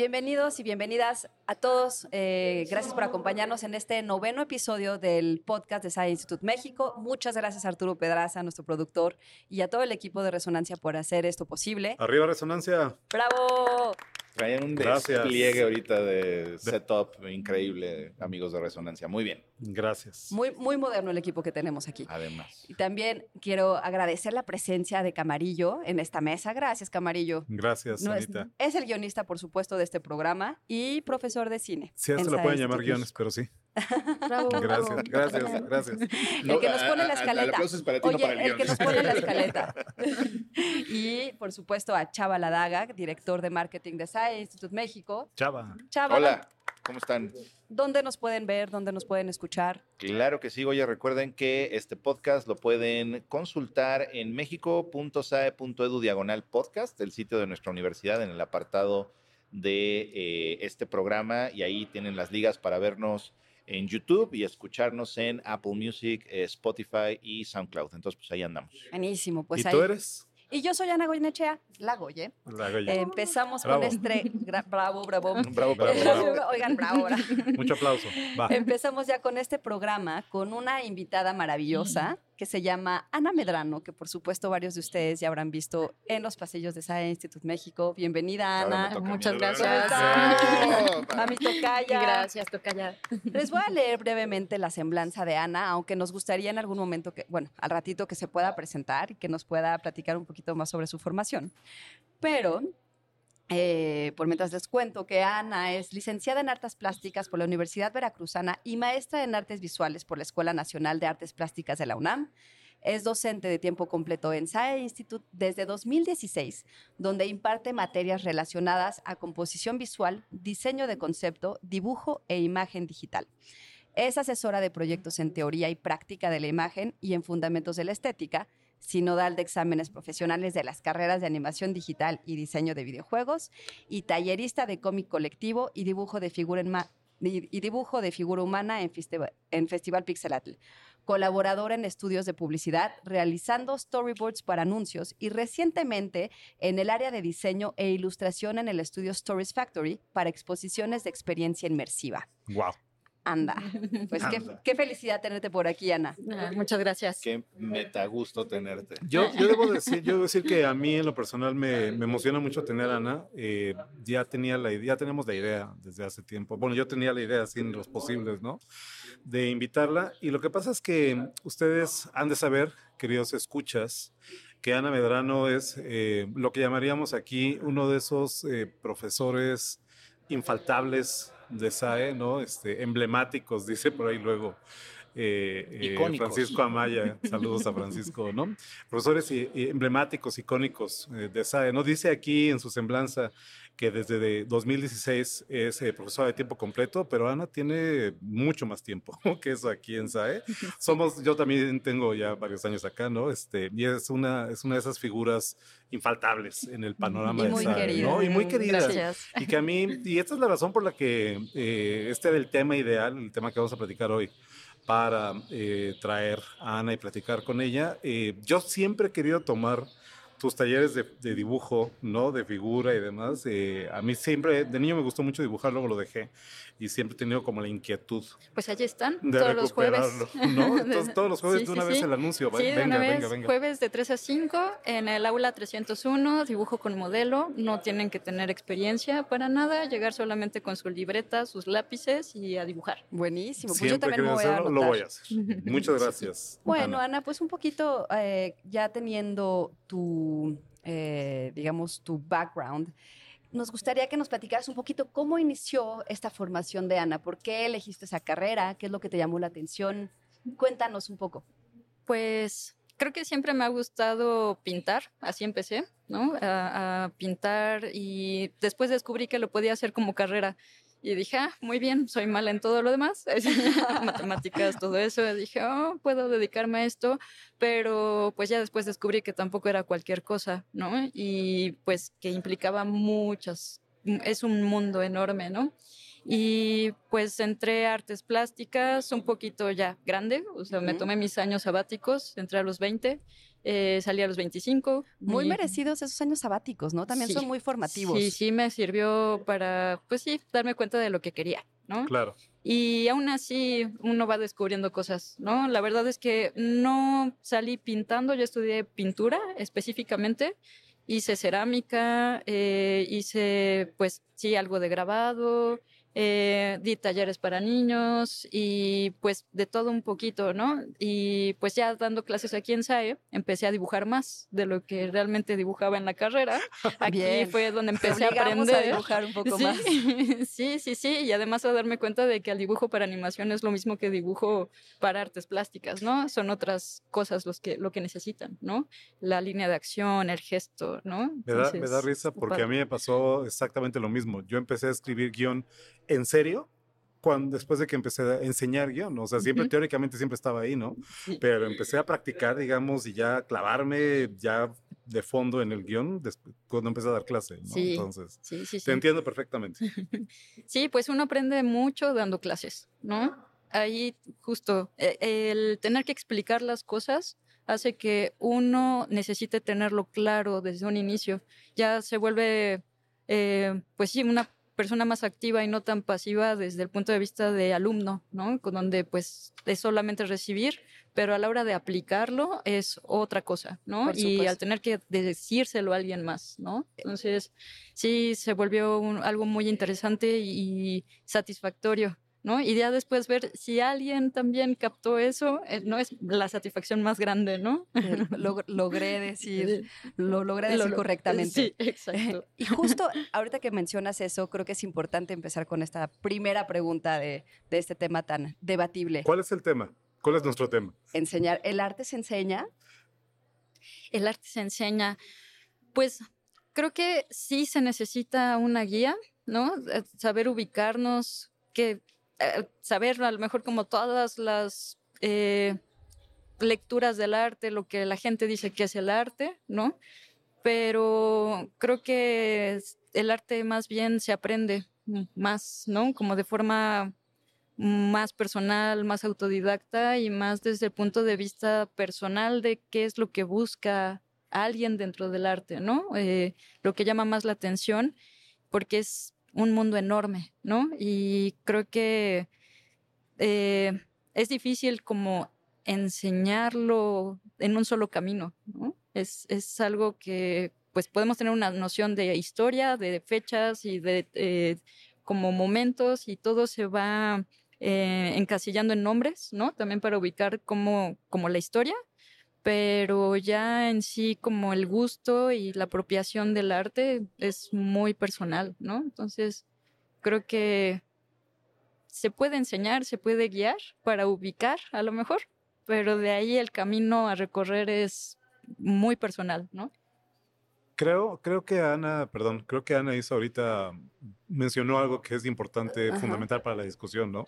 Bienvenidos y bienvenidas a todos. Eh, gracias por acompañarnos en este noveno episodio del podcast de Science Institute México. Muchas gracias a Arturo Pedraza, nuestro productor, y a todo el equipo de Resonancia por hacer esto posible. Arriba Resonancia. ¡Bravo! Traían un Gracias. despliegue ahorita de setup increíble, amigos de Resonancia. Muy bien, Gracias. Muy, muy moderno el equipo que tenemos aquí. además. Y también quiero agradecer la presencia de Camarillo en esta mesa. Gracias, Camarillo. Gracias, No es, Anita. es el guionista, por supuesto, de este programa y profesor de cine. Sí, a en esto lo Science pueden llamar guiones, pero sí. Bravo, Gracias, bravo. gracias, gracias. El que nos pone la escaleta. El aplauso es para ti, Oye, no para el, el guion. que nos pone la escaleta. y, por supuesto, a Chava Ladaga, director de marketing de SAE Institute México. Chava. Chava, Hola, ¿cómo están? ¿dónde nos pueden ver? ¿Dónde nos pueden escuchar? Claro que sí, oye, recuerden que este podcast lo pueden consultar en mexico.sae.edu diagonal podcast, el sitio de nuestra universidad, en el apartado de eh, este programa, y ahí tienen las ligas para vernos en YouTube y escucharnos en Apple Music, eh, Spotify y SoundCloud. Entonces, pues ahí andamos. Buenísimo, pues ¿Y ahí. tú eres? Y yo soy Ana Goyenechea, la Goye. La Goya. Eh, empezamos Bravo. con este... bravo, bravo. Bravo, bravo, Bravo, bravo. Oigan, bravo, bravo. Mucho aplauso. Va. Empezamos ya con este programa con una invitada maravillosa que se llama Ana Medrano, que por supuesto varios de ustedes ya habrán visto en los pasillos de SAE Institute México. Bienvenida, Ana. Muchas ¿Cómo gracias. Mami Tocaya. Gracias, Tocaya. Les voy a leer brevemente la semblanza de Ana, aunque nos gustaría en algún momento que, bueno, al ratito que se pueda presentar y que nos pueda platicar un poquito más sobre su formación. Pero, eh, por mientras les cuento que Ana es licenciada en Artes Plásticas por la Universidad Veracruzana y maestra en Artes Visuales por la Escuela Nacional de Artes Plásticas de la UNAM. Es docente de tiempo completo en SAE Institute desde 2016, donde imparte materias relacionadas a composición visual, diseño de concepto, dibujo e imagen digital. Es asesora de proyectos en teoría y práctica de la imagen y en fundamentos de la estética, sinodal de exámenes profesionales de las carreras de animación digital y diseño de videojuegos, y tallerista de cómic colectivo y dibujo de figura, en y dibujo de figura humana en, Festival- en Festival Pixelatl. Colaboradora en estudios de publicidad, realizando storyboards para anuncios y recientemente en el área de diseño e ilustración en el estudio Stories Factory para exposiciones de experiencia inmersiva. Wow. Anda, pues qué, Anda. qué felicidad tenerte por aquí, Ana. Ah, muchas gracias. Qué meta gusto tenerte. Yo, yo debo decir, yo debo decir que a mí en lo personal me, me emociona mucho tener a Ana. Eh, ya tenía la idea, ya tenemos la idea desde hace tiempo. Bueno, yo tenía la idea sin los posibles, ¿no? De invitarla. Y lo que pasa es que ustedes han de saber, queridos escuchas, que Ana Medrano es eh, lo que llamaríamos aquí uno de esos eh, profesores infaltables de SAE, ¿no? Este, emblemáticos, dice por ahí luego. eh, eh. Francisco Amaya, saludos a Francisco, ¿no? Profesores i- i- emblemáticos, icónicos eh, de SAE, ¿no? Dice aquí en su semblanza que desde de 2016 es eh, profesora de tiempo completo, pero Ana tiene mucho más tiempo que eso aquí en SAE. Somos, yo también tengo ya varios años acá, ¿no? Este, y es una, es una de esas figuras infaltables en el panorama Y de muy SAE, querida. ¿no? Y muy querida. Gracias. Y que a mí, y esta es la razón por la que eh, este era el tema ideal, el tema que vamos a platicar hoy, para eh, traer a Ana y platicar con ella. Eh, yo siempre he querido tomar tus talleres de, de dibujo, ¿no? De figura y demás. Eh, a mí siempre, de niño me gustó mucho dibujar, luego lo dejé. Y siempre he tenido como la inquietud Pues allí están, de todos los jueves. ¿no? Entonces, todos los jueves Sí, de sí, una vez sí. el anuncio. Sí, de venga, una vez, venga, venga. jueves de 3 a 5 en el aula 301, dibujo con modelo. No tienen que tener experiencia para nada, llegar solamente con su libreta, sus lápices y a dibujar. Buenísimo, pues Siempre yo también me voy a hacerlo, anotar. lo voy a hacer. Muchas gracias. Bueno, Ana. Ana, pues un poquito eh, ya teniendo tu, eh, digamos, tu background, nos gustaría que nos platicaras un poquito cómo inició esta formación de Ana, por qué elegiste esa carrera, qué es lo que te llamó la atención. Cuéntanos un poco. Pues creo que siempre me ha gustado pintar, así empecé, ¿no? A, pintar y después descubrí que lo podía hacer como carrera. Y dije, ah, muy bien, soy mala en todo lo demás, matemáticas, todo eso. Dije, oh, puedo dedicarme a esto, pero pues ya después descubrí que tampoco era cualquier cosa, ¿no? Y pues que implicaba muchas, es un mundo enorme, ¿no? Y pues entré a artes plásticas un poquito ya grande, o sea, me Ujú. tomé mis años sabáticos, entré a los 20, eh, salí a los 25. Muy y- merecidos esos años sabáticos, ¿no? También Sí, son muy formativos. Sí, sí, me sirvió para, pues sí, darme cuenta de lo que quería, ¿no? Claro. Y aún así uno va descubriendo cosas, ¿no? La verdad es que no salí pintando, yo estudié pintura específicamente, hice cerámica, eh, hice pues sí algo de grabado, eh, di talleres para niños y pues de todo un poquito, ¿no? Y pues ya dando clases aquí en SAE, empecé a dibujar más de lo que realmente dibujaba en la carrera. Aquí Bien. fue donde empecé a aprender. a dibujar un poco sí, más. sí, sí, sí, y además a darme cuenta de que el dibujo para animación es lo mismo que dibujo para artes plásticas, ¿no? Son otras cosas los que, lo que necesitan, ¿no? La línea de acción, el gesto, ¿no? Me da, me da risa porque a mí me pasó exactamente lo mismo. Yo empecé a escribir guion en serio cuando, después de que empecé a enseñar guion. O sea, siempre teóricamente siempre estaba ahí, ¿no? Pero empecé a practicar, digamos, y ya clavarme ya de fondo en el guion cuando empecé a dar clase, ¿no? Sí. Entonces, Sí, sí, te entiendo perfectamente. Sí, pues uno aprende mucho dando clases, ¿no? Ahí justo eh, el tener que explicar las cosas hace que uno necesite tenerlo claro desde un inicio. Ya se vuelve, eh, pues sí, una persona más activa y no tan pasiva desde el punto de vista de alumno, ¿no? Con donde pues es solamente recibir, pero a la hora de aplicarlo es otra cosa, ¿no? Y al tener que decírselo a alguien más, ¿no? Entonces, sí, se volvió un- algo muy interesante y satisfactorio, ¿no? Y ya después ver si alguien también captó eso, eh, no es la satisfacción más grande, ¿no? Eh, log- logré decir, lo logré decir Lo- lo- correctamente. Sí, exacto. Y justo ahorita que mencionas eso, creo que es importante empezar con esta primera pregunta de, de este tema tan debatible. ¿Cuál es el tema? ¿Cuál es nuestro tema? Enseñar, ¿el arte se enseña? El arte se enseña, pues creo que sí se necesita una guía, ¿no? Eh, Saber ubicarnos, que eh, saber a lo mejor como todas las eh, lecturas del arte, lo que la gente dice que es el arte, ¿no? Pero creo que el arte más bien se aprende más, ¿no? Como de forma más personal, más autodidacta y más desde el punto de vista personal de qué es lo que busca alguien dentro del arte, ¿no? Eh, lo que llama más la atención, porque es un mundo enorme, ¿no? Y creo que eh, es difícil como enseñarlo en un solo camino, ¿no? Es, es algo que pues podemos tener una noción de historia, de fechas y de eh, como momentos y todo se va eh, encasillando en nombres, ¿no? También para ubicar como, como la historia, pero ya en sí como el gusto y la apropiación del arte es muy personal, ¿no? Entonces, creo que se puede enseñar, se puede guiar para ubicar a lo mejor, pero de ahí el camino a recorrer es muy personal, ¿no? Creo, creo que Ana, perdón, creo que Ana hizo ahorita, mencionó algo que es importante, Ajá. fundamental para la discusión, ¿no?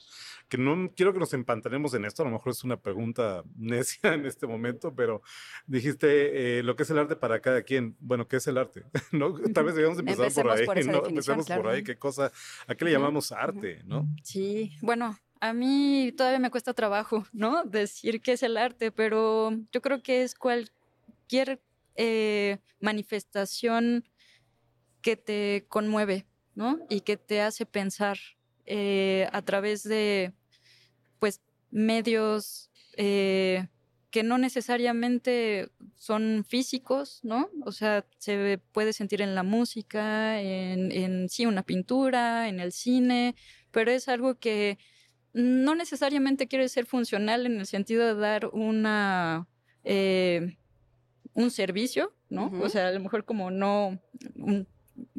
Que no quiero que nos empantanemos en esto, a lo mejor es una pregunta necia en este momento, pero dijiste eh, lo que es el arte para cada quien. Bueno, ¿qué es el arte? ¿No? Tal vez debíamos empezar por ahí, por ¿no? Empecemos por claro. ahí, qué cosa, ¿a qué le llamamos arte, no? Sí, bueno, a mí todavía me cuesta trabajo, ¿no? Decir qué es el arte, pero yo creo que es cualquier eh, manifestación que te conmueve, ¿no? Y que te hace pensar eh, a través de, pues, medios eh, que no necesariamente son físicos, ¿no? O sea, se puede sentir en la música, en, en sí, una pintura, en el cine, pero es algo que no necesariamente quiere ser funcional en el sentido de dar una un servicio, ¿no? O sea, a lo mejor como no, un,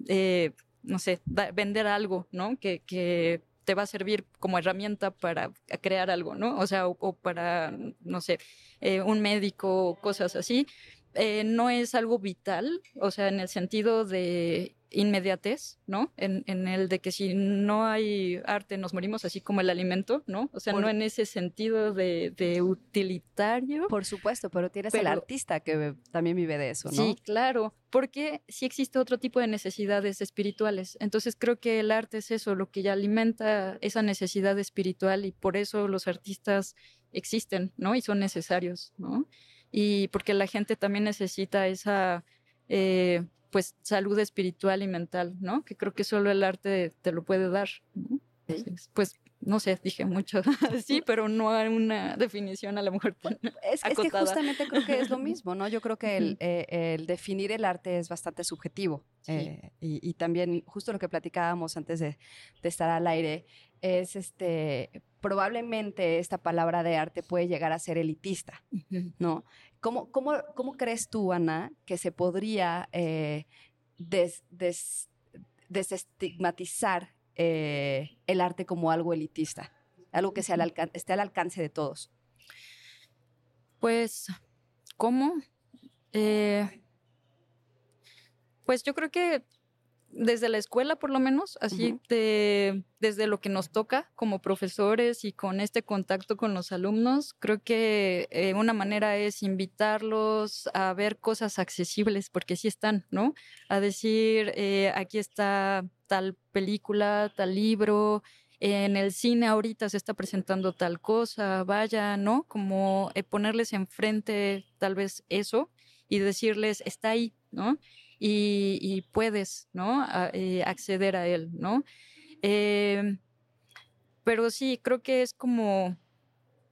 eh, no sé, da- vender algo, ¿no? Que, que te va a servir como herramienta para crear algo, ¿no? O sea, o, o para, no sé, eh, un médico o cosas así, eh, no es algo vital, o sea, en el sentido de inmediatez, ¿no? En, en, el de que si no hay arte nos morimos así como el alimento, ¿no? O sea, Por- no en ese sentido de, de utilitario. Por supuesto, pero tienes el artista que también vive de eso, ¿no? Sí, claro, porque sí existe otro tipo de necesidades espirituales. Entonces creo que el arte es eso, lo que ya alimenta esa necesidad espiritual y por eso los artistas existen, ¿no? Y son necesarios, ¿no? Y porque la gente también necesita esa, eh, pues, salud espiritual y mental, ¿no? Que creo que solo el arte te lo puede dar, ¿no? Pues, no sé, dije mucho así, pero no hay una definición a lo mejor tan Es, es que acotada. justamente creo que es lo mismo, ¿no? Yo creo que el, eh, el definir el arte es bastante subjetivo. Sí. eh, y, y también, justo lo que platicábamos antes de, de estar al aire, es este, probablemente esta palabra de arte puede llegar a ser elitista. ¿no? ¿Cómo, cómo, cómo crees tú, Ana, que se podría eh, des- des- desestigmatizar eh, el arte como algo elitista? Algo que sea al esté al alcance de todos. Pues, ¿cómo? Eh, pues yo creo que desde la escuela, por lo menos, así de- desde lo que nos toca como profesores y con este contacto con los alumnos, creo que eh, una manera es invitarlos a ver cosas accesibles, porque sí están, ¿no? A decir, eh, aquí está tal película, tal libro, en el cine ahorita se está presentando tal cosa, vaya, ¿no? Como eh, ponerles enfrente tal vez eso y decirles, está ahí, ¿no? Y, y puedes, ¿no? A- eh, acceder a él, ¿no? Eh, pero sí, creo que es como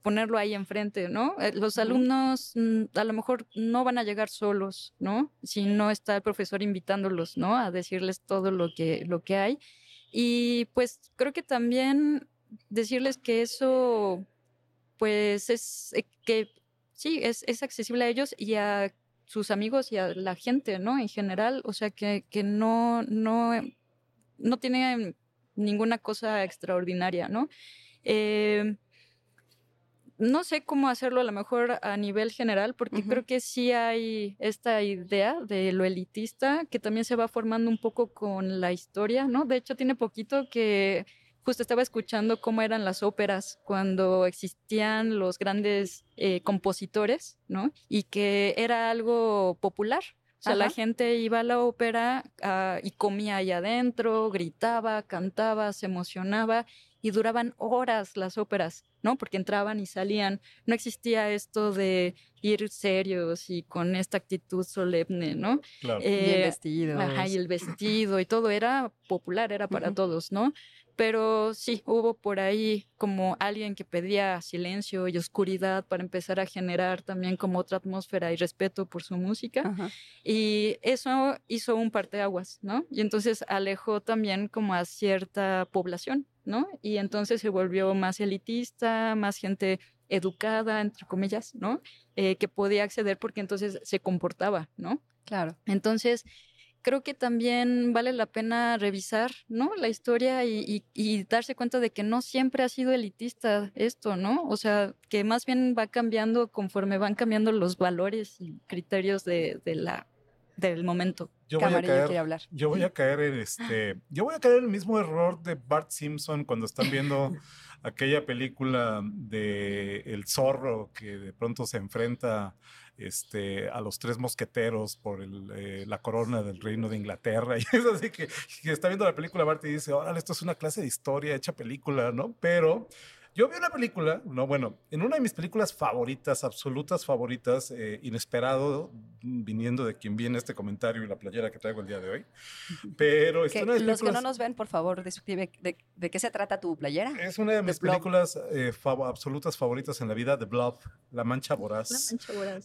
ponerlo ahí enfrente, ¿no? Eh, Los alumnos mm, a lo mejor no van a llegar solos, ¿no? Si no está el profesor invitándolos, ¿no? A decirles todo lo que, lo que hay. Y pues creo que también decirles que eso, pues es eh, que sí, es, es accesible a ellos y a sus amigos y a la gente, ¿no? En general, o sea, que, que no, no, no tiene ninguna cosa extraordinaria, ¿no? Eh, no sé cómo hacerlo a lo mejor a nivel general, porque creo que sí hay esta idea de lo elitista que también se va formando un poco con la historia, ¿no? De hecho, tiene poquito que justo estaba escuchando cómo eran las óperas cuando existían los grandes eh, compositores, ¿no? Y que era algo popular. O sea, la gente iba a la ópera ah, y comía ahí adentro, gritaba, cantaba, se emocionaba y duraban horas las óperas, ¿no? Porque entraban y salían. No existía esto de ir serios y con esta actitud solemne, ¿no? Claro. Bien Eh, vestidos. Ajá, y el vestido y todo era popular, era para todos, ¿no? Pero sí, hubo por ahí como alguien que pedía silencio y oscuridad para empezar a generar también como otra atmósfera y respeto por su música. Ajá. Y eso hizo un parteaguas, ¿no? Y entonces alejó también como a cierta población, ¿no? Y entonces se volvió más elitista, más gente educada, entre comillas, ¿no? Eh, que podía acceder porque entonces se comportaba, ¿no? Claro. Entonces, creo que también vale la pena revisar, ¿no? La historia y, y- y darse cuenta de que no siempre ha sido elitista esto, ¿no? O sea, que más bien va cambiando conforme van cambiando los valores y criterios de, de la, del momento. Yo voy a Camarillo caer, quiere hablar. yo voy a caer en este, yo voy a caer en el mismo error de Bart Simpson cuando están viendo aquella película de El zorro que de pronto se enfrenta este, a los tres mosqueteros por el, eh, la corona del reino de Inglaterra. Y es así que, que está viendo la película Bart y dice, órale, esto es una clase de historia hecha película, ¿no? Pero yo vi una película, no, bueno, en una de mis películas favoritas, absolutas favoritas, eh, inesperado, viniendo de quien viene este comentario y la playera que traigo el día de hoy. Pero Que una de los que no nos ven, por favor, describe de, de qué se trata tu playera. es una de The mis películas eh, fav- absolutas favoritas en la vida, The Blob, La Mancha Voraz.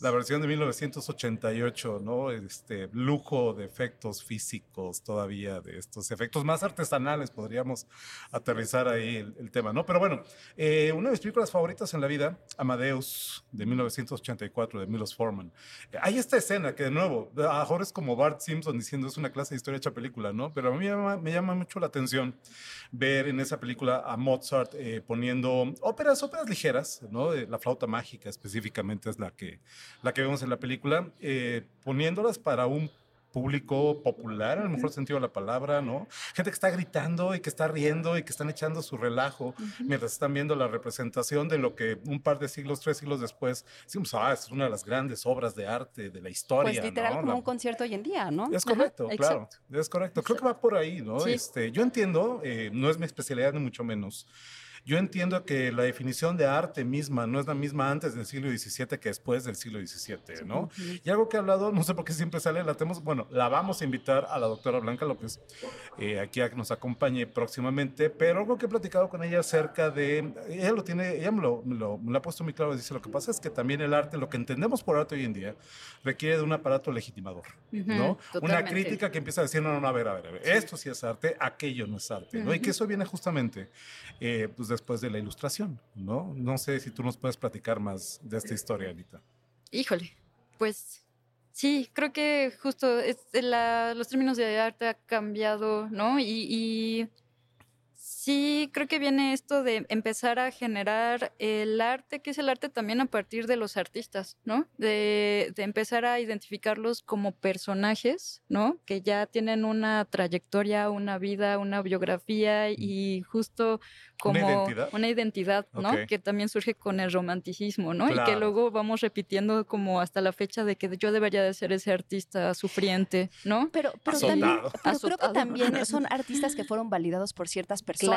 La versión de 1988, ¿no? Este lujo de efectos físicos todavía, de estos efectos más artesanales, podríamos aterrizar ahí el, el tema, ¿no? Pero bueno, Eh, una de mis películas favoritas en la vida, Amadeus, de 1984, de Milos Forman. Eh, hay esta escena que, de nuevo, ahora es como Bart Simpson diciendo es una clase de historia hecha película, ¿no? Pero a mí me llama, me llama mucho la atención ver en esa película a Mozart eh, poniendo óperas, óperas ligeras, ¿no? La flauta mágica específicamente es la que, la que vemos en la película, poniéndolas para un público popular, en el mejor sentido de la palabra, ¿no? Gente que está gritando y que está riendo y que están echando su relajo mientras están viendo la representación de lo que un par de siglos, tres siglos después, decimos, ah, es una de las grandes obras de arte de la historia. Pues literal como un concierto hoy en día, ¿no? Es correcto, claro, es correcto. Creo que va por ahí, ¿no? Este, yo entiendo, eh, no es mi especialidad ni mucho menos. Yo entiendo que la definición de arte misma no es la misma antes del siglo XVII que después del siglo XVII, ¿no? Y algo que he hablado, no sé por qué siempre sale, la tenemos, bueno, la vamos a invitar a la doctora Blanca López eh, aquí a que nos acompañe próximamente, pero algo que he platicado con ella acerca de, ella lo tiene, ella me lo, me ha puesto muy claro, dice, lo que pasa es que también el arte, lo que entendemos por arte hoy en día, requiere de un aparato legitimador, ¿no? Una crítica que empieza a decir, no, no, a ver, a ver, a ver, esto sí es arte, aquello no es arte, ¿no? Y que eso viene justamente, eh, pues, después de la ilustración, ¿no? No sé si tú nos puedes platicar más de esta historia, Anita. Híjole, pues sí, creo que justo los términos de arte ha cambiado, ¿no? y Sí, creo que viene esto de empezar a generar el arte, que es el arte también a partir de los artistas, ¿no? De, empezar a identificarlos como personajes, ¿no? Que ya tienen una trayectoria, una vida, una biografía y justo como una identidad, ¿no? Que también surge con el romanticismo, ¿no? Y que luego vamos repitiendo como hasta la fecha de que yo debería de ser ese artista sufriente, ¿no? Pero, pero, también, creo que también son artistas que fueron validados por ciertas personas Claro,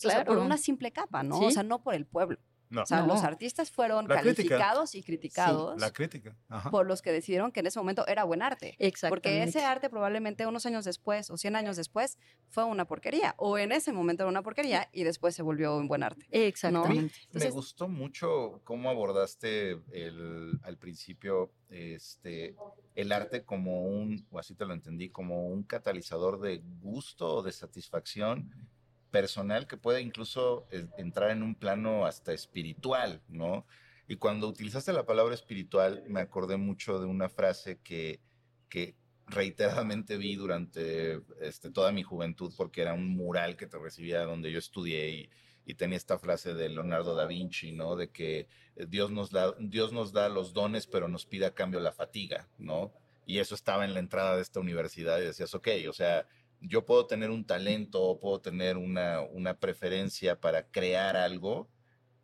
claro. por una simple capa, ¿no? O sea, no por el pueblo. No. O sea, los artistas fueron calificados y criticados. la crítica. Por los que decidieron que en ese momento era buen arte. Exacto. Porque ese arte probablemente unos años después o 100 años después fue una porquería. O en ese momento era una porquería y después se volvió un buen arte. Exactamente. me gustó mucho cómo abordaste el, al principio este, el arte como un, o así te lo entendí, como un catalizador de gusto o de satisfacción personal que puede incluso eh, entrar en un plano hasta espiritual, ¿no? Y cuando utilizaste la palabra espiritual, me acordé mucho de una frase que, que reiteradamente vi durante este, toda mi juventud, porque era un mural que te recibía donde yo estudié y, y tenía esta frase de Leonardo da Vinci, ¿no? De que eh, Dios nos, da, Dios nos da los dones, pero nos pide a cambio la fatiga, ¿no? Y eso estaba en la entrada de esta universidad y decías, ok, o sea, yo puedo tener un talento, puedo tener una, una, preferencia para crear algo,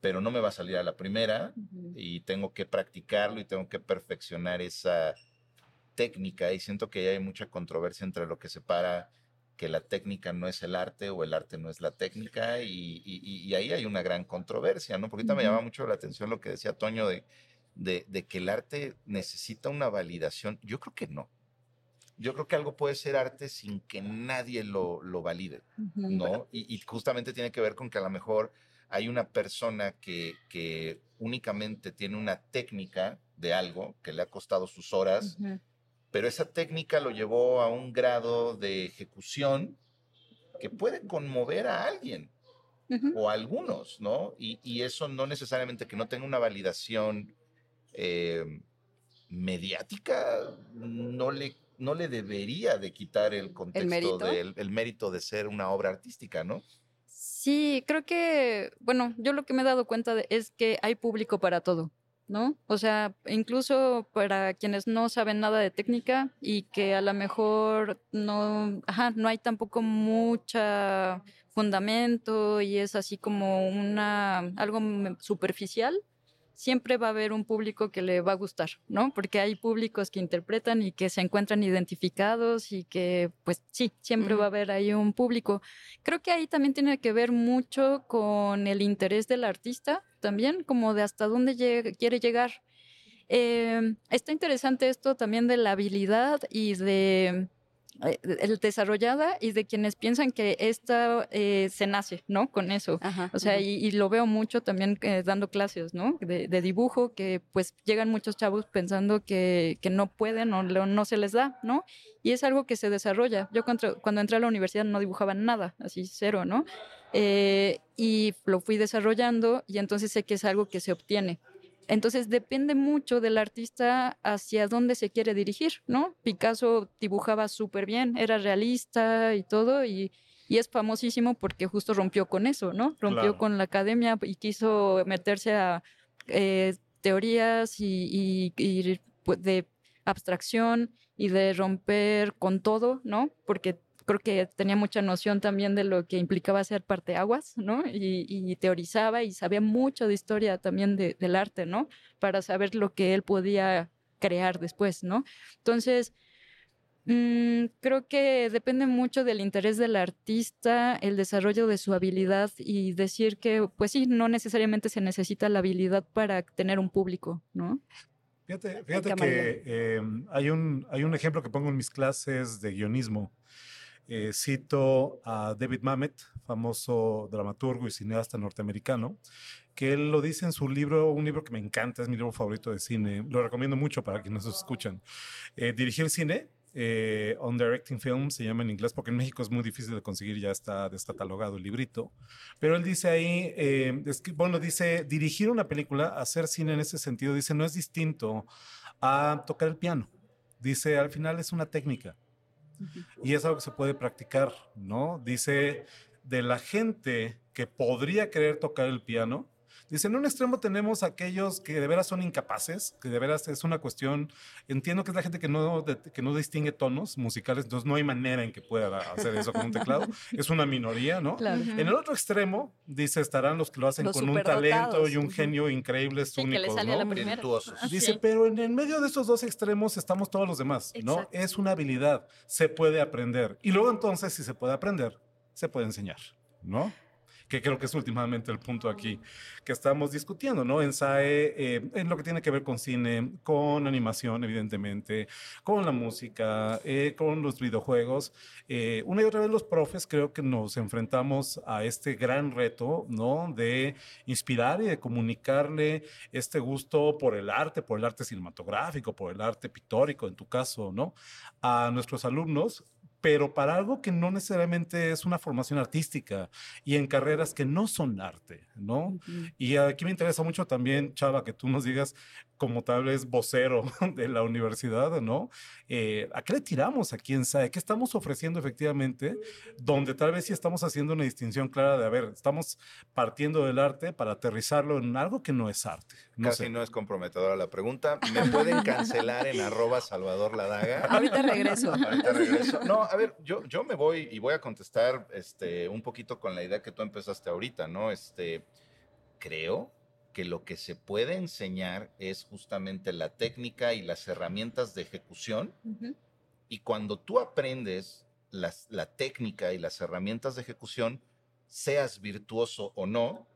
pero no me va a salir a la primera y tengo que practicarlo y tengo que perfeccionar esa técnica y siento que hay mucha controversia entre lo que separa que la técnica no es el arte o el arte no es la técnica y, y, ahí hay una gran controversia, ¿no? Porque ahorita me llama mucho la atención lo que decía Toño de, de, de que el arte necesita una validación. Yo creo que no yo creo que algo puede ser arte sin que nadie lo, lo valide, ¿no? Y, justamente tiene que ver con que a lo mejor hay una persona que, que únicamente tiene una técnica de algo que le ha costado sus horas, pero esa técnica lo llevó a un grado de ejecución que puede conmover a alguien o a algunos, ¿no? Y, y, eso no necesariamente que no tenga una validación eh, mediática, no le no le debería de quitar el contexto ¿El mérito de ser una obra artística, ¿no? Sí, creo que, bueno, yo lo que me he dado cuenta es que hay público para todo, ¿no? O sea, incluso para quienes no saben nada de técnica y que a lo mejor no, ajá, no hay tampoco mucha fundamento y es así como una algo superficial, siempre va a haber un público que le va a gustar, ¿no? Porque hay públicos que interpretan y que se encuentran identificados y que, pues sí, siempre va a haber ahí un público. Creo que ahí también tiene que ver mucho con el interés del artista, también, como de hasta dónde quiere llegar. Em, está interesante esto también de la habilidad y de eh, desarrollada y de quienes piensan que esta eh, se nace, ¿no? Con eso. o sea, y, lo veo mucho también eh, dando clases, ¿no? De, dibujo, que pues llegan muchos chavos pensando que, que no pueden o no se les da, ¿no? Y es algo que se desarrolla. Yo cuando, cuando entré a la universidad no dibujaba nada, así cero, ¿no? eh, y lo fui desarrollando y entonces sé que es algo que se obtiene. Entonces depende mucho del artista hacia dónde se quiere dirigir, ¿no? Picasso dibujaba súper bien, era realista y todo, y, y, es famosísimo porque justo rompió con eso, ¿no? Rompió Claro. con la academia y quiso meterse a eh, teorías y, y- y, pues, de abstracción y de romper con todo, ¿no? Porque creo que tenía mucha noción también de lo que implicaba ser parteaguas, ¿no? Y, y teorizaba y sabía mucho de historia también de- del arte, ¿no? Para saber lo que él podía crear después, ¿no? Entonces, mm, creo que depende mucho del interés del artista, el desarrollo de su habilidad y decir que, pues sí, no necesariamente se necesita la habilidad para tener un público, ¿no? Fíjate, fíjate que eh, hay, un, hay un ejemplo que pongo en mis clases de guionismo. Eh, cito a David Mamet, famoso dramaturgo y cineasta norteamericano, que él lo dice en su libro, un libro que me encanta, es mi libro favorito de cine, lo recomiendo mucho para quienes nos escuchan. Eh, dirigir cine, eh, On Directing Film, se llama en inglés, porque en México es muy difícil de conseguir, ya está descatalogado el librito. Pero él dice ahí, eh, es que, bueno, dice, dirigir una película, hacer cine en ese sentido, dice, no es distinto a tocar el piano. Dice, al final es una técnica y es algo que se puede practicar, ¿no? Dice, de la gente que podría querer tocar el piano, dice, en un extremo tenemos aquellos que de veras son incapaces, que de veras es una cuestión, entiendo que es la gente que no, de- que no distingue tonos musicales, entonces no hay manera en que pueda hacer eso con un teclado, es una minoría, ¿no? Claro. En el otro extremo, dice, estarán los que lo hacen Los con un talento y un genio increíbles, Sí, que le únicos, la ¿no? primera. Virtuosos. Dice, pero en el medio de estos dos extremos estamos todos los demás, ¿no? Exacto. Es una habilidad, se puede aprender. Y luego entonces, si se puede aprender, se puede enseñar, ¿no? Que creo que es últimamente el punto aquí que estamos discutiendo, ¿no? En SAE, eh, en lo que tiene que ver con cine, con animación, evidentemente, con la música, eh, con los videojuegos. Eh, una y otra vez los profes creo que nos enfrentamos a este gran reto, ¿no? De inspirar y de comunicarle este gusto por el arte, por el arte cinematográfico, por el arte pictórico, en tu caso, ¿no? A nuestros alumnos, pero para algo que no necesariamente es una formación artística y en carreras que no son arte, ¿no? Ujú. Y aquí me interesa mucho también, Chava, que tú nos digas, como tal vez vocero de la universidad, ¿no? Eh, ¿A qué le tiramos aquí en SAE? ¿Qué estamos ofreciendo efectivamente? Donde tal vez sí estamos haciendo una distinción clara de, a ver, estamos partiendo del arte para aterrizarlo en algo que no es arte. No Casi sé. no es comprometedora la pregunta. ¿Me pueden cancelar en arroba Salvador Ladaga? Ahorita regreso. Ahorita regreso. No, a ver, yo, yo me voy y voy a contestar este, un poquito con la idea que tú empezaste ahorita, ¿no? Este, creo que lo que se puede enseñar es justamente la técnica y las herramientas de ejecución. Y cuando tú aprendes las- la técnica y las herramientas de ejecución, seas virtuoso o no,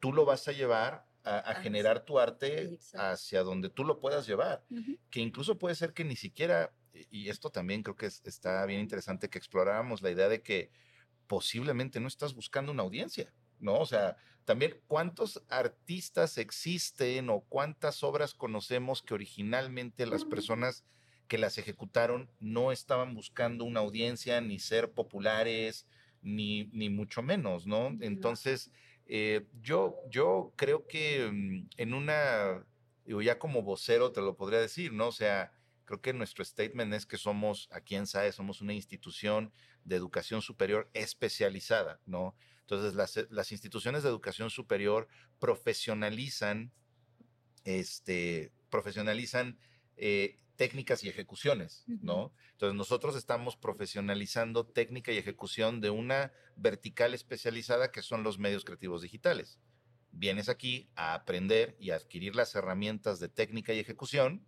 tú lo vas a llevar a, a generar tu arte exacto. hacia donde tú lo puedas llevar que incluso puede ser que ni siquiera, y y esto también creo que es- está bien interesante que exploráramos la idea de que posiblemente no estás buscando una audiencia, ¿no? O sea, también cuántos artistas existen o cuántas obras conocemos que originalmente las personas que las ejecutaron no estaban buscando una audiencia, ni ser populares, ni, ni mucho menos, ¿no? Entonces, eh, yo, yo creo que mm, en una, digo, ya como vocero te lo podría decir, ¿no? O sea, creo que nuestro statement es que somos, aquí en SAE, somos una institución de educación superior especializada, ¿no? Entonces, las, eh, las instituciones de educación superior profesionalizan, este, profesionalizan eh, técnicas y ejecuciones, ¿no? Entonces, nosotros estamos profesionalizando técnica y ejecución de una vertical especializada que son los medios creativos digitales. Vienes aquí a aprender y a adquirir las herramientas de técnica y ejecución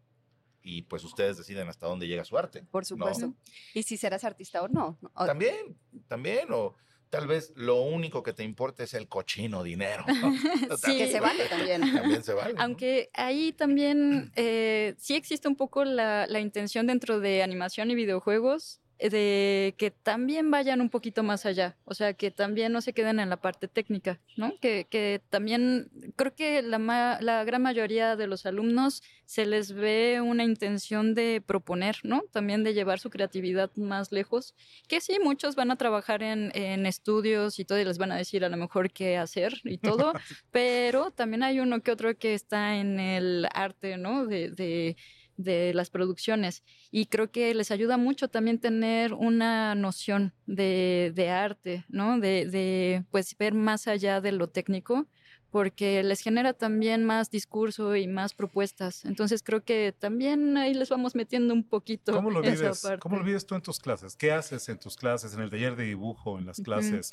y pues ustedes deciden hasta dónde llega su arte. Por ¿no? supuesto. Y si serás artista o no. O- También, también, o tal vez lo único que te importa es el cochino dinero. ¿no? Sí. Que se vale también. También se vale. ¿no? Aunque ahí también eh, sí existe un poco la, la intención dentro de animación y videojuegos de que también vayan un poquito más allá, o sea, que también no se queden en la parte técnica, ¿no? Que, que también creo que la, ma- la gran mayoría de los alumnos se les ve una intención de proponer, ¿no? También de llevar su creatividad más lejos, que sí, muchos van a trabajar en, en estudios y todo y les van a decir a lo mejor qué hacer y todo, pero también hay uno que otro que está en el arte, ¿no? De, de, de las producciones. Y creo que les ayuda mucho también tener una noción de, de arte, ¿no? De, de, pues, ver más allá de lo técnico, porque les genera también más discurso y más propuestas. Entonces creo que también ahí les vamos metiendo un poquito ¿Cómo lo esa vives? parte. ¿Cómo lo vives tú en tus clases? ¿Qué haces en tus clases, en el taller de dibujo, en las clases,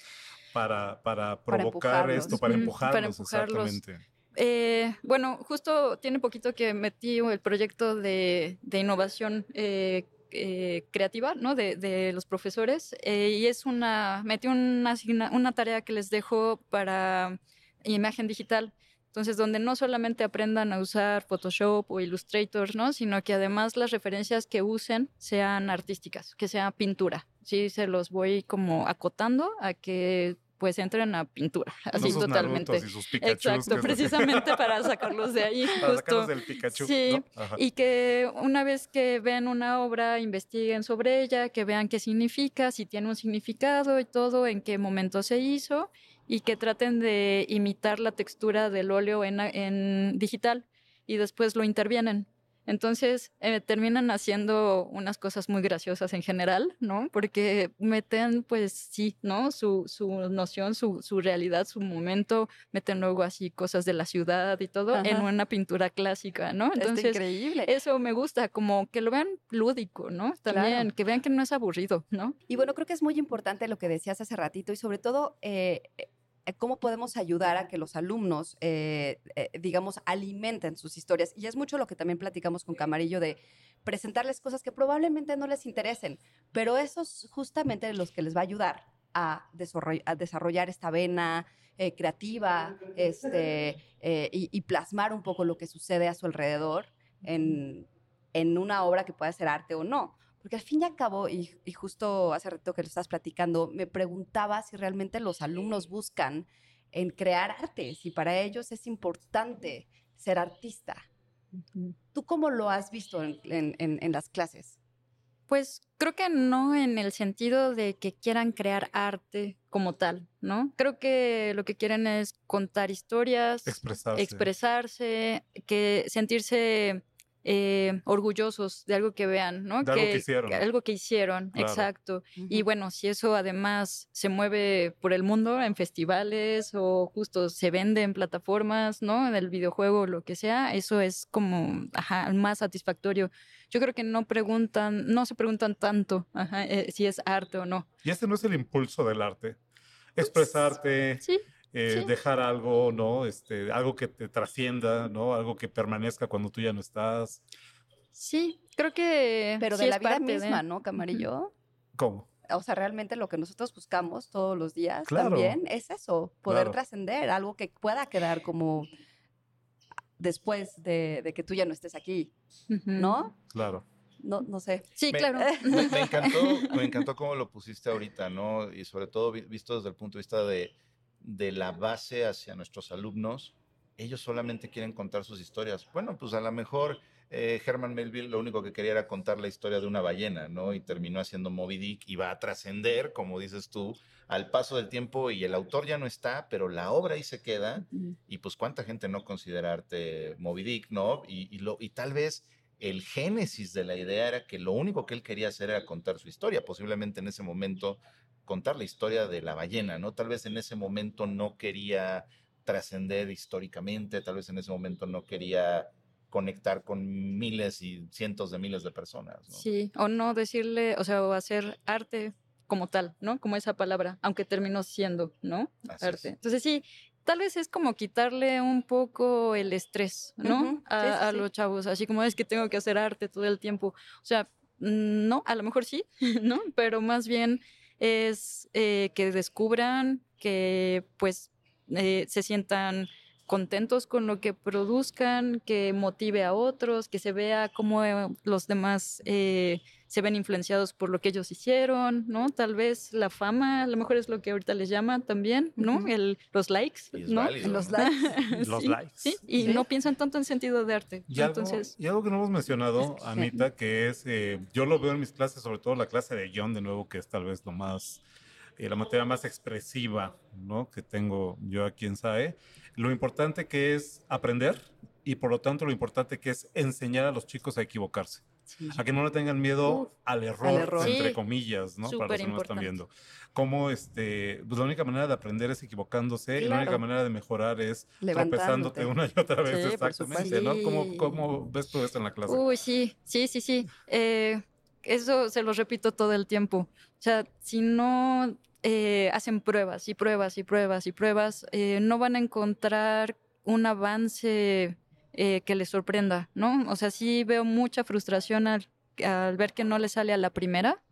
para, para provocar esto, para empujarlos, para empujarlos. exactamente? Eh, bueno, justo tiene poquito que metí el proyecto de, innovación eh, eh, creativa, ¿no? De, los profesores. y es una, metí una tarea que les dejo para imagen digital. Entonces, donde no solamente aprendan a usar Photoshop o Illustrator, ¿no? Sino que además las referencias que usen sean artísticas, que sea pintura. Sí, se los voy como acotando a que pues entren a pintura, así no totalmente. Y sus Exacto, que precisamente para sacarlos de ahí, Para justo. sacarlos del Pikachu. Sí, ¿no? Y que una vez que vean una obra, investiguen sobre ella, que vean qué significa, si tiene un significado y todo, en qué momento se hizo, y que traten de imitar la textura del óleo en, en digital y después lo intervienen. Entonces eh, terminan haciendo unas cosas muy graciosas en general, ¿no? Porque meten, pues sí, ¿no? Su, su noción, su, su realidad, su momento, meten luego así cosas de la ciudad y todo en una pintura clásica, ¿no? Está Entonces, increíble. eso me gusta, como que lo vean lúdico, ¿no? También, Claro. que vean que no es aburrido, ¿no? Y bueno, creo que es muy importante lo que decías hace ratito y sobre todo eh, eh, cómo podemos ayudar a que los alumnos, eh, eh, digamos, alimenten sus historias. Y es mucho lo que también platicamos con Camarillo de presentarles cosas que probablemente no les interesen, pero eso es justamente los que les va a ayudar a, desarroll- a desarrollar esta vena eh, creativa este, eh, y, plasmar un poco lo que sucede a su alrededor en una obra que pueda ser arte o no. Porque al fin y al cabo, y, y justo hace rato que lo estás platicando, me preguntaba si realmente los alumnos buscan en crear arte, si para ellos es importante ser artista. ¿Tú cómo lo has visto en, en- en- en las clases? Pues creo que no en el sentido de que quieran crear arte como tal, ¿no? Creo que lo que quieren es contar historias, Expresarse. expresarse, que sentirse eh, orgullosos de algo que vean, ¿no? De algo que hicieron. algo que hicieron, Claro. exacto. Y bueno, si eso además se mueve por el mundo en festivales o justo se vende en plataformas, ¿no? En el videojuego, lo que sea, eso es como, ajá, más satisfactorio. Yo creo que no preguntan, no se preguntan tanto ajá, eh, si es arte o no. Y este no es el impulso del arte. Expresarte, Sí, eh, sí. dejar algo, ¿no? Este, algo que te trascienda, ¿no? Algo que permanezca cuando tú ya no estás. sí, creo que... Pero sí de es la vida parte de- misma, ¿no, Camarillo? ¿Cómo? O sea, realmente lo que nosotros buscamos todos los días Claro. también es eso, poder Claro. trascender, algo que pueda quedar como después de, de que tú ya no estés aquí. ¿no? Claro. No, no sé. Sí, Me- claro. Me, me encantó, me encantó cómo lo pusiste ahorita, ¿no? Y sobre todo vi- visto desde el punto de vista de, de la base hacia nuestros alumnos, ellos solamente quieren contar sus historias. Bueno, pues a lo mejor eh, Herman Melville lo único que quería era contar la historia de una ballena, ¿no? Y terminó haciendo Moby Dick y va a trascender, como dices tú, al paso del tiempo y el autor ya no está, pero la obra ahí se queda y pues cuánta gente no considera arte Moby Dick, ¿no? Y, y lo, y tal vez el génesis de la idea era que lo único que él quería hacer era contar su historia, posiblemente en ese momento contar la historia de la ballena, ¿no? Tal vez en ese momento no quería trascender históricamente, tal vez en ese momento no quería conectar con miles y cientos de miles de personas, ¿no? Sí, o no decirle, o sea, o hacer arte como tal, ¿no? Como esa palabra, aunque terminó siendo, ¿no? Así arte. es. Entonces sí, tal vez es como quitarle un poco el estrés, ¿no? A, sí, a los chavos, así como es que tengo que hacer arte todo el tiempo. O sea, no, a lo mejor sí, ¿no? Pero más bien es eh, que descubran que pues eh, se sientan contentos con lo que produzcan, que motive a otros, que se vea cómo eh, los demás eh, se ven influenciados por lo que ellos hicieron, ¿no? Tal vez la fama, a lo mejor es lo que ahorita les llama también, ¿no? El, los likes, ¿no? válido, Los ¿no? likes. Los Sí, likes. Sí, y Sí. no piensan tanto en sentido de arte. Y algo, Entonces, y algo que no hemos mencionado. Anita, que es, eh, yo lo veo en mis clases, sobre todo la clase de guion, de nuevo, que es tal vez lo más, eh, la materia más expresiva, ¿no? Que tengo yo aquí en SAE. Lo importante que es aprender y por lo tanto lo importante que es enseñar a los chicos a equivocarse. Sí. A que no le tengan miedo Uf, al error, error. entre Sí. comillas, ¿no? Para los que no están viendo. Como este, pues la única manera de aprender es equivocándose y la única Claro. manera de mejorar es tropezándote una y otra vez, Sí, exactamente. ¿no? ¿Cómo. ¿Cómo ves tú esto en la clase? Uy, sí, sí, sí, sí. Eh, eso se lo repito todo el tiempo. O sea, si no eh, hacen pruebas y pruebas y pruebas y pruebas, eh, no van a encontrar un avance eh, que les sorprenda, ¿no? O sea, sí veo mucha frustración al, al ver que no les sale a la primera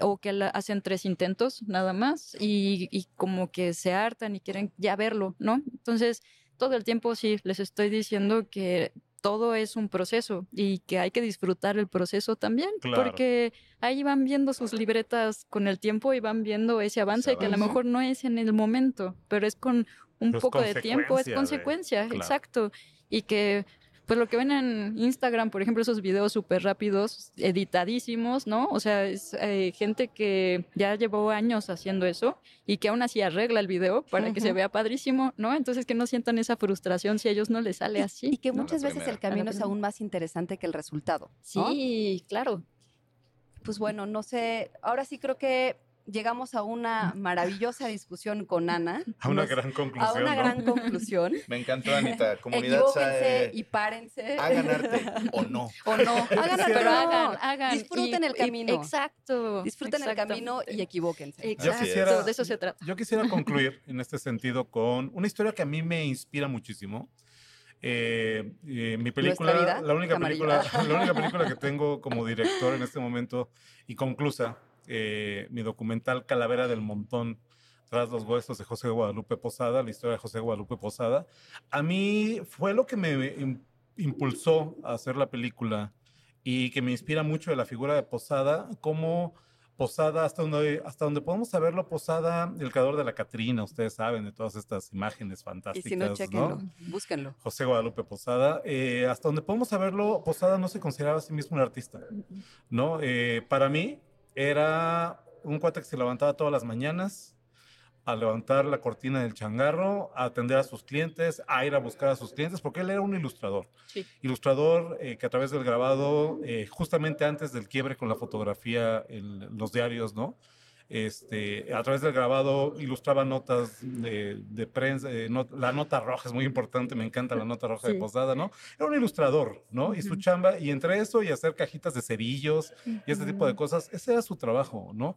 o que la- hacen tres intentos nada más y, y como que se hartan y quieren ya verlo, ¿no? Entonces, todo el tiempo sí les estoy diciendo que todo es un proceso y que hay que disfrutar el proceso también, Claro. porque ahí van viendo sus libretas con el tiempo y van viendo ese avance que a lo mejor no es en el momento, pero es con un poco de tiempo, es consecuencia de- consecuencia, claro. exacto. Y que pues lo que ven en Instagram, por ejemplo, esos videos súper rápidos, editadísimos, ¿no? O sea, es eh, gente que ya llevó años haciendo eso y que aún así arregla el video para que se vea padrísimo, ¿no? Entonces que no sientan esa frustración si a ellos no les sale así. Y que ¿no? muchas veces el camino es aún más interesante que el resultado. ¿no? Sí, claro. Pues bueno, no sé, ahora sí creo que llegamos a una maravillosa discusión con Ana. A una Nos- gran a conclusión, una ¿no? gran conclusión. Me encantó, Anita. Comunidad Equivóquense SAE, y párense. hagan arte o no. O no, Hagan pero pero hagan, hagan. Disfruten el camino. exacto. Disfruten el camino y equivóquense. Exacto, quisiera- de eso se trata. Yo quisiera concluir en este sentido con una historia que a mí me inspira muchísimo. Eh, eh, mi película, vida, la única película, la única película que tengo como director en este momento y conclusa, eh, mi documental Calavera del Montón tras los huesos de José Guadalupe Posada, la historia de José Guadalupe Posada, a mí fue lo que me im- impulsó a hacer la película y que me inspira mucho de la figura de Posada, como Posada, hasta donde, hasta donde podemos saberlo, Posada, el creador de la Catrina, ustedes saben, de todas estas imágenes Y fantásticas. si no, ¿no? chequenlo, búsquenlo. José Guadalupe Posada. eh, hasta donde podemos saberlo, Posada no se consideraba a sí mismo un artista, ¿no? Eh, para mí era un cuate que se levantaba todas las mañanas a levantar la cortina del changarro, a atender a sus clientes, a ir a buscar a sus clientes, porque él era un ilustrador. Sí. Ilustrador eh, que a través del grabado, eh, justamente antes del quiebre con la fotografía en los diarios, ¿no? Este, a través del grabado ilustraba notas de, de prensa, eh, not- la nota roja es muy importante, me encanta la nota roja de Sí. Posada, ¿no? Era un ilustrador, ¿no? Y su chamba, y entre eso y hacer cajitas de cerillos y este tipo de cosas, ese era su trabajo, ¿no?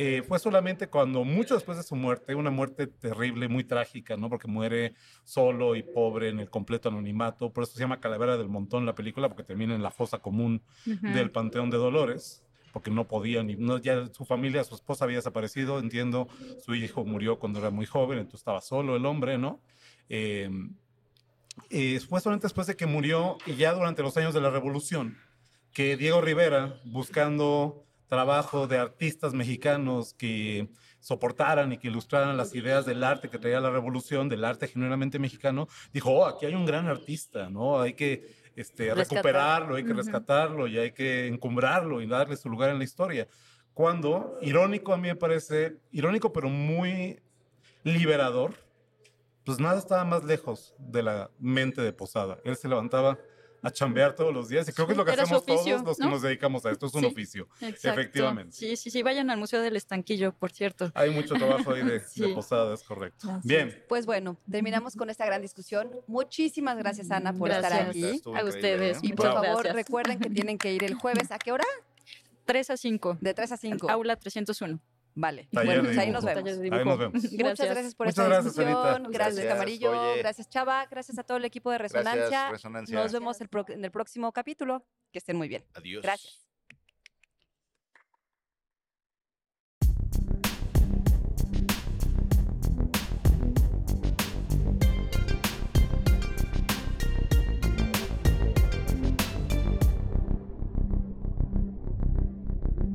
Eh, fue solamente cuando, mucho después de su muerte, una muerte terrible, muy trágica, ¿no? Porque muere solo y pobre en el completo anonimato, por eso se llama Calavera del Montón la película, porque termina en la fosa común Ujú. del Panteón de Dolores, porque no podía, ni, no, ya su familia, su esposa había desaparecido, entiendo, su hijo murió cuando era muy joven, entonces estaba solo el hombre, ¿no? Eh, eh, fue solamente después de que murió y ya durante los años de la Revolución, que Diego Rivera, buscando trabajo de artistas mexicanos que soportaran y que ilustraran las ideas del arte que traía la revolución, del arte genuinamente mexicano, dijo, oh, aquí hay un gran artista, ¿no? Hay que este, recuperarlo, hay que rescatarlo y hay que encumbrarlo y darle su lugar en la historia. Cuando, irónico a mí me parece, irónico pero muy liberador, pues nada estaba más lejos de la mente de Posada. Él se levantaba a chambear todos los días y creo que es lo que hacemos oficio, todos los que ¿no? nos dedicamos a esto, es un Sí. oficio. Exacto. Efectivamente. Sí, sí, sí, vayan al Museo del Estanquillo, por cierto. Hay mucho trabajo ahí de, de Sí. Posada, es correcto. Así Bien, Pues bueno, terminamos con esta gran discusión. Muchísimas gracias, Ana, por estar aquí. A ustedes. ¿eh? Y por Bravo. favor, Gracias. recuerden que tienen que ir el jueves. ¿A qué hora? 3 a 5. De 3 a 5. Aula 301. Vale. Taller bueno, pues ahí nos vemos. Ahí nos vemos. Muchas gracias por Muchas esta gracias, discusión. Gracias, Gracias, Camarillo. oye. Gracias, Chava. Gracias a todo el equipo de Resonancia. Gracias, Resonancia. Nos vemos el pro- en el próximo capítulo. Que estén muy bien. Adiós. Gracias.